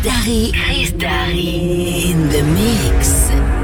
Chris Darry. In the mix.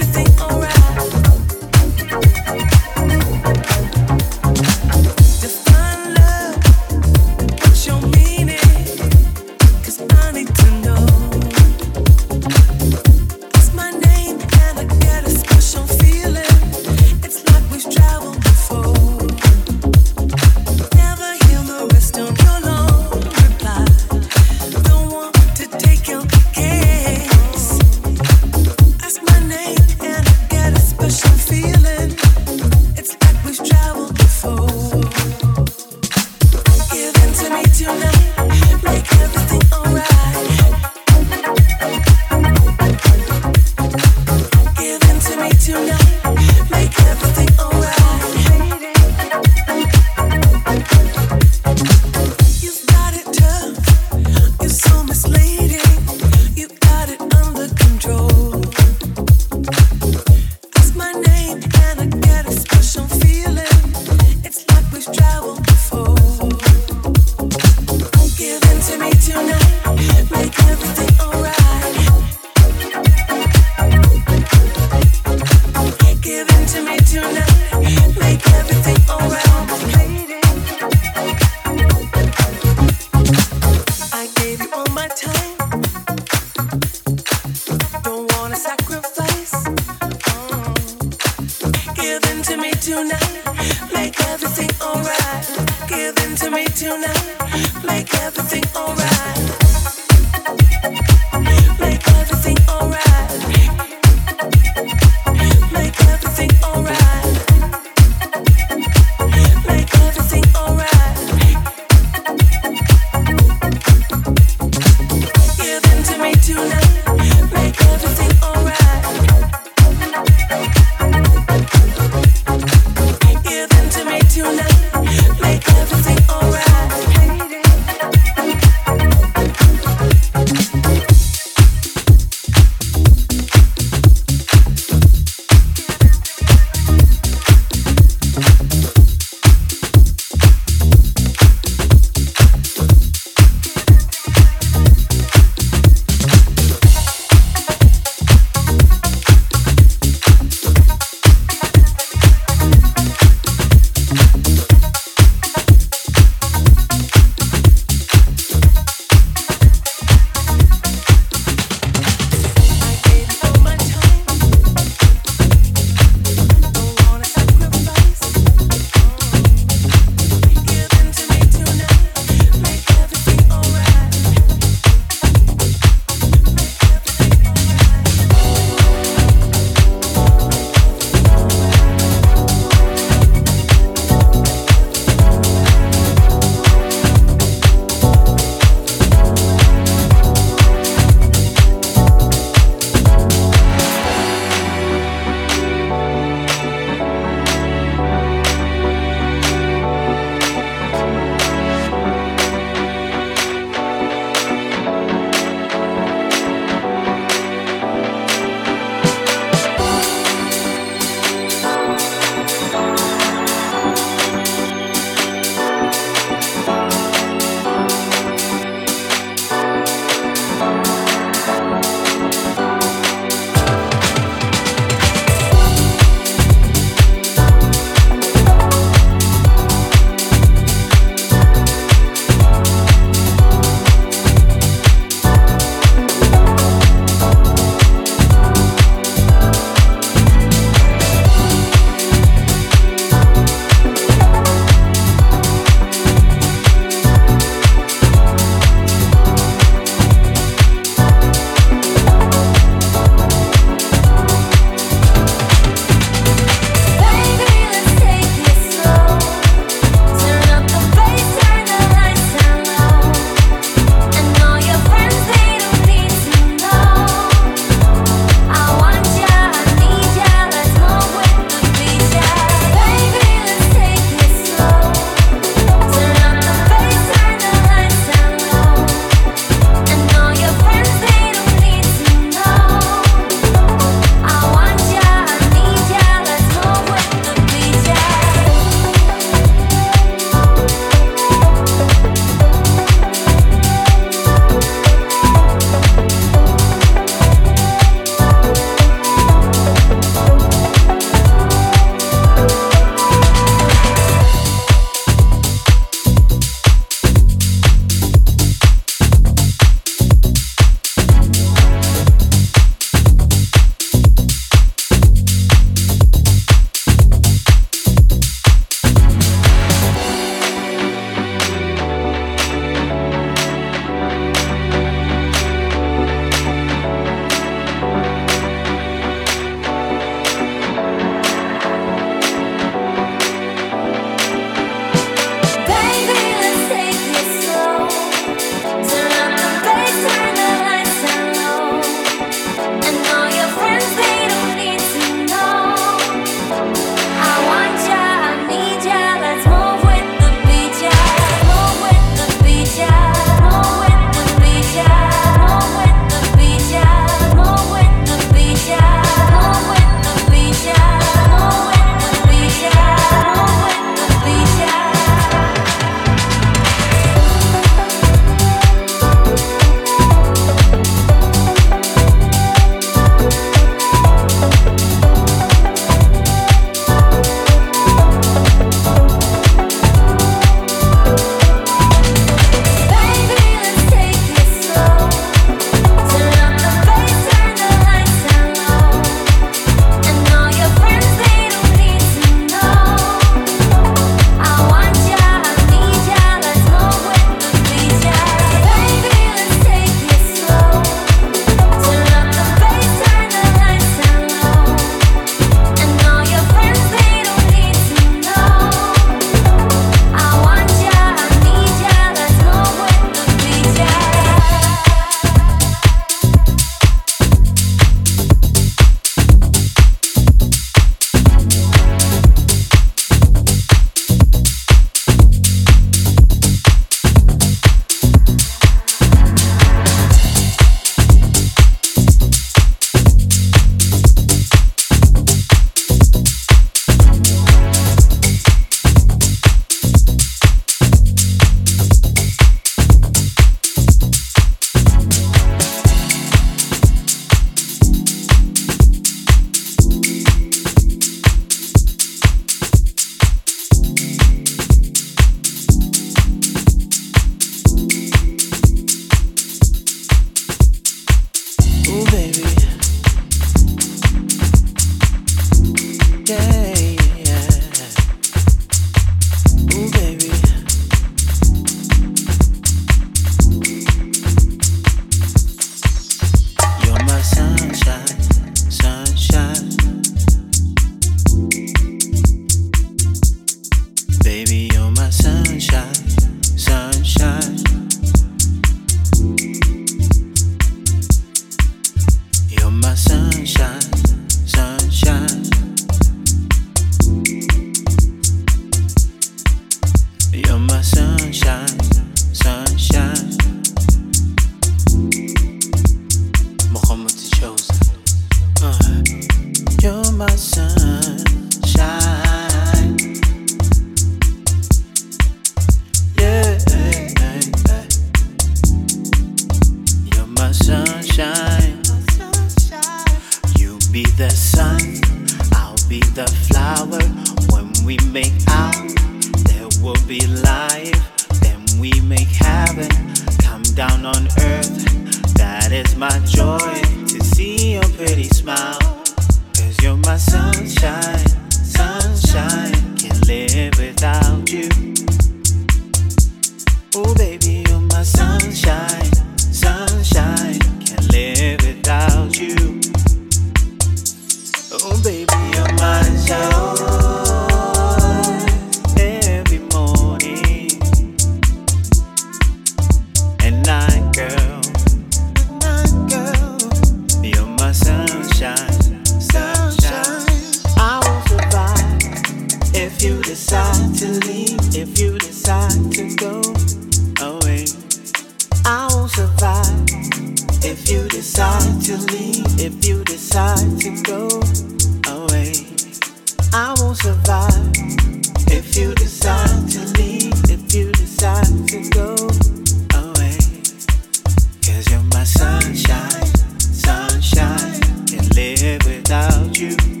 you.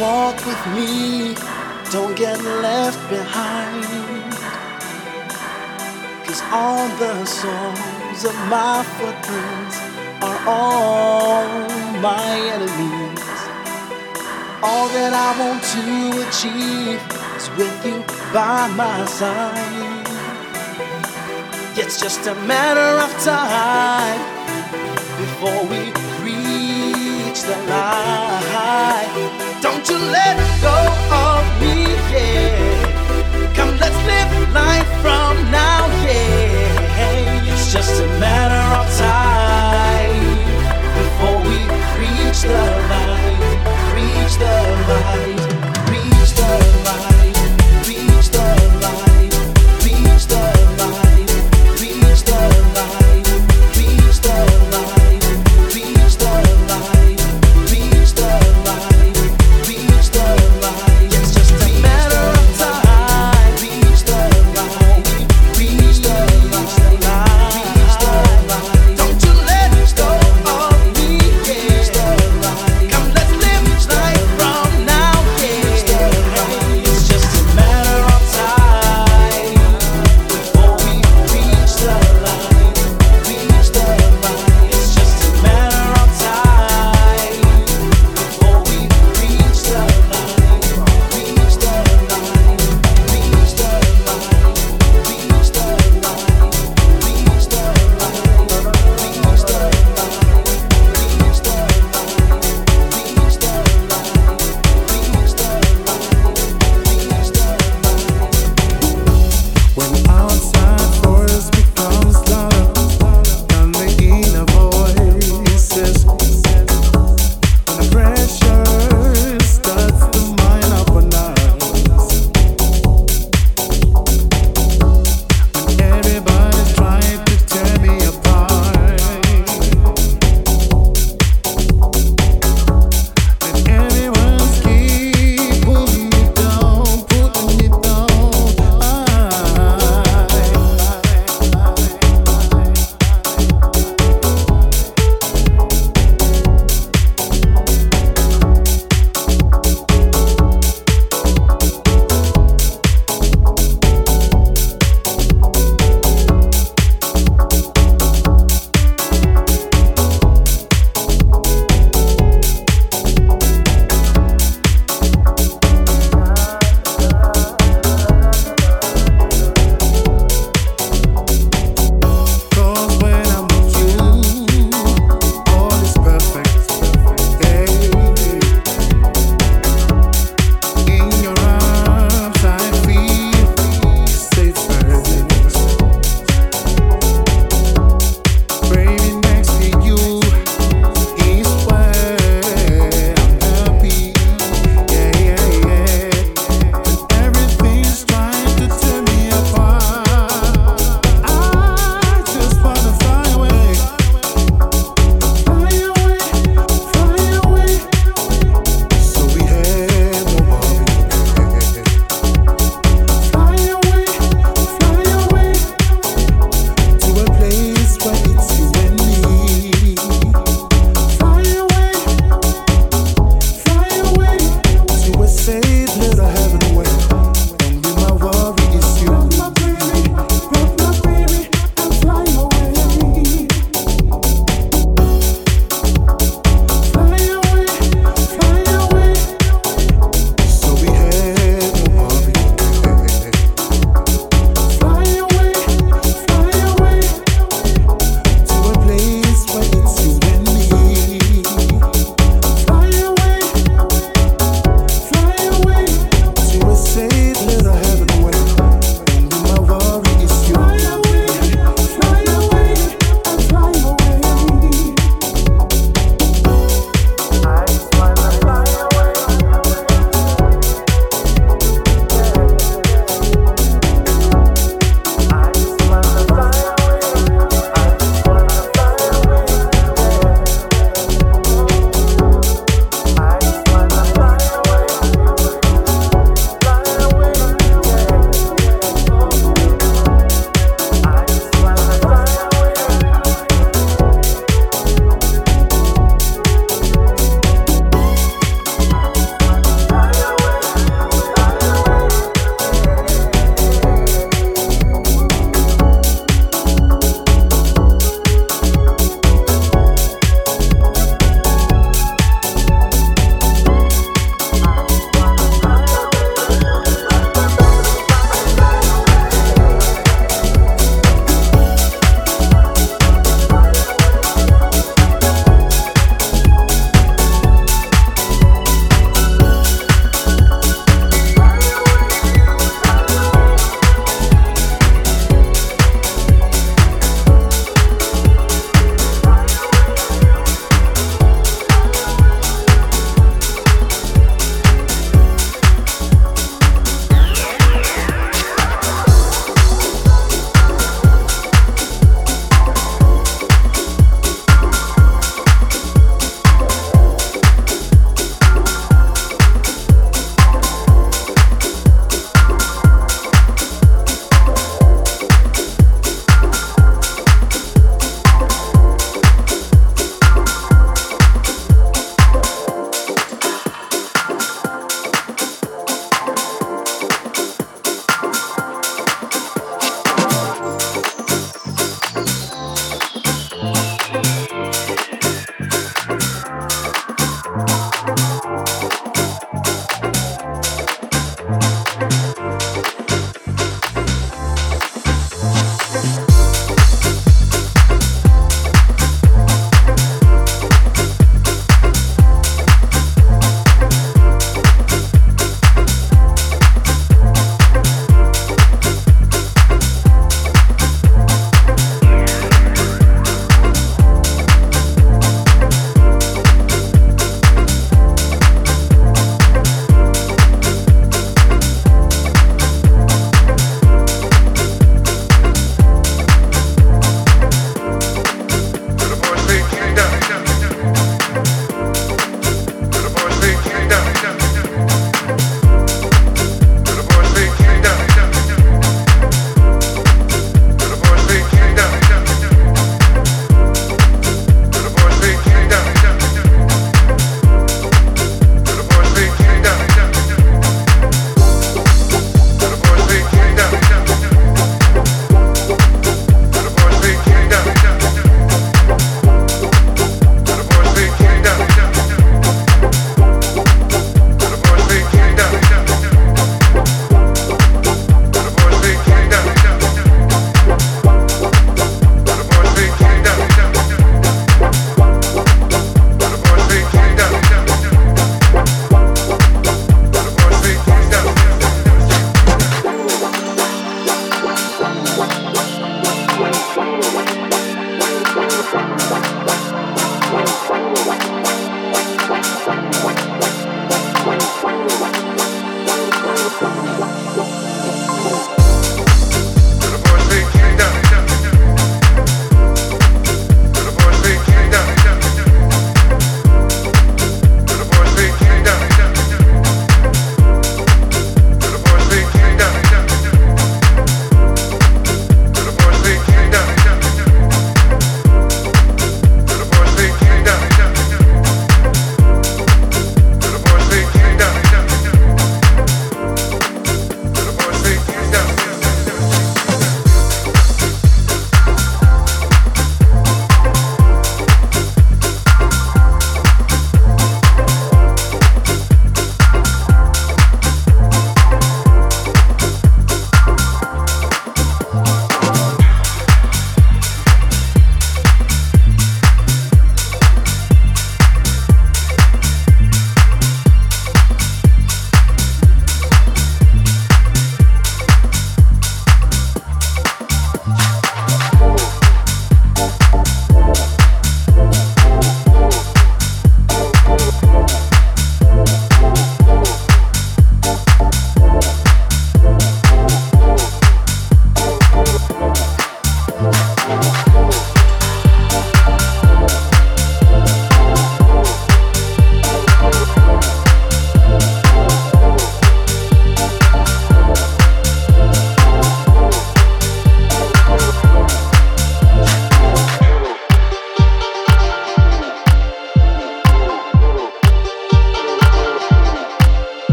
Walk with me, don't get left behind. Cause All the soles of my footprints are all my enemies. All that I want to achieve is with you by my side. It's just a matter of time before we reach the light. The light, reach the light,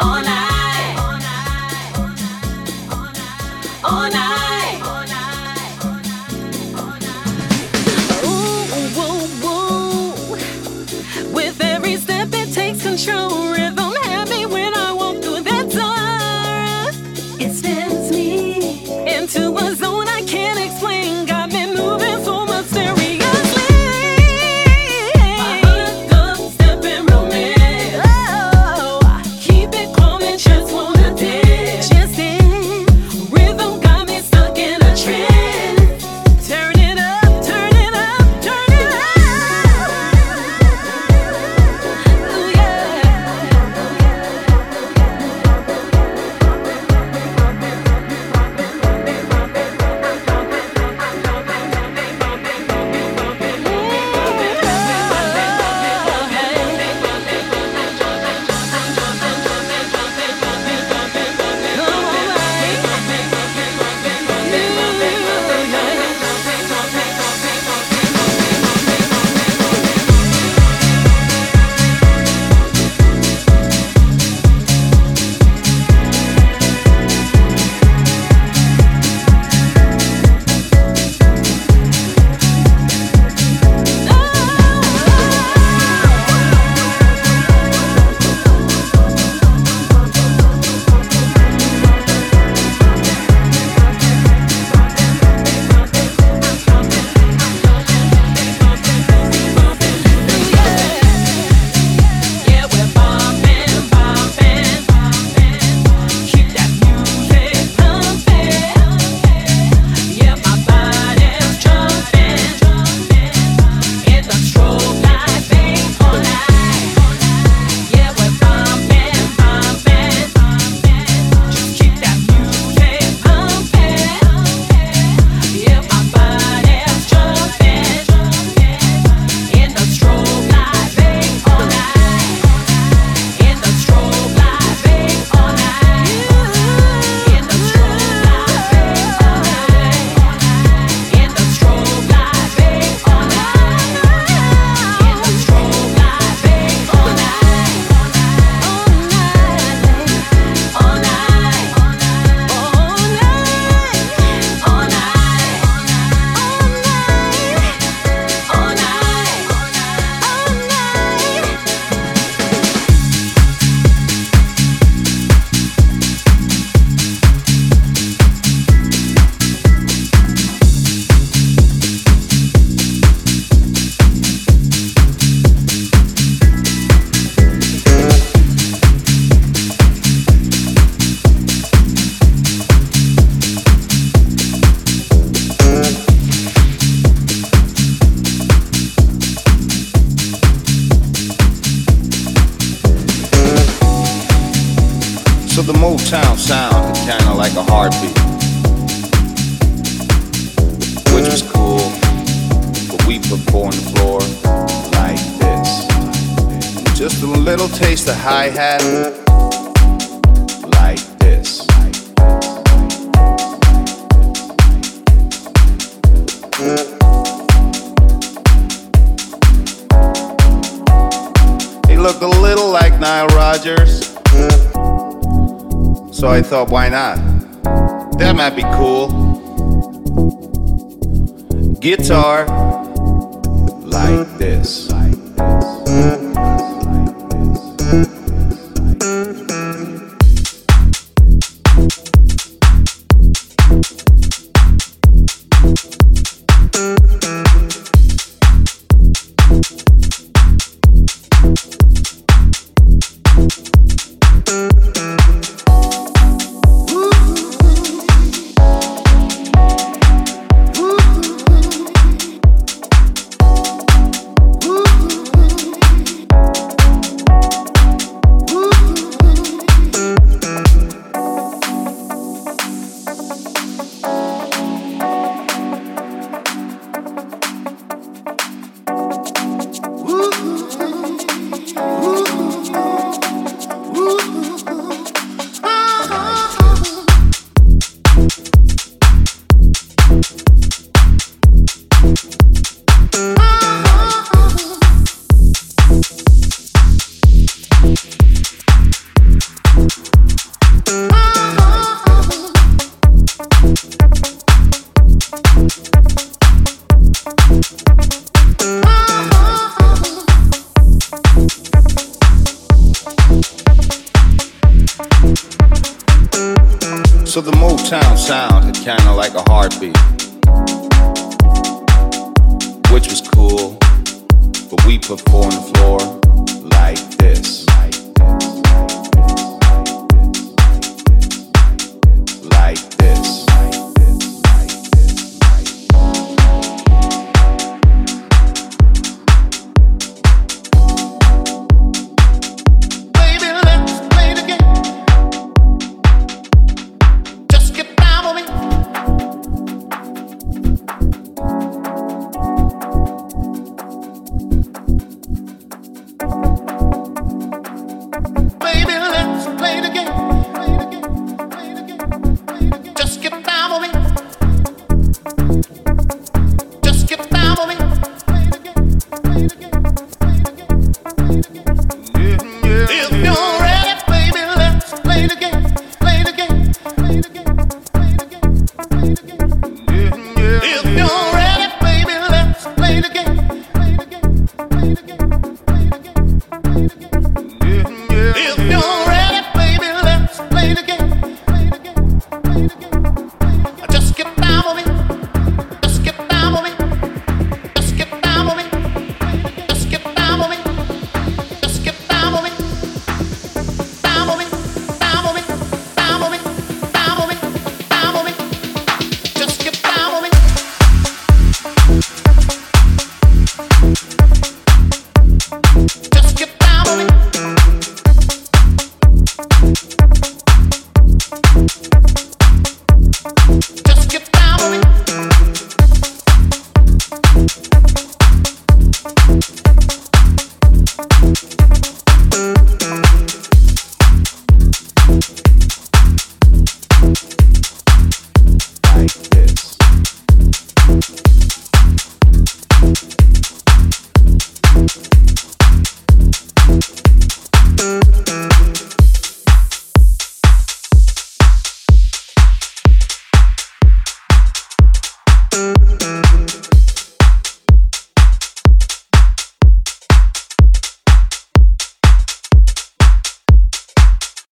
all night. Guitar like this. So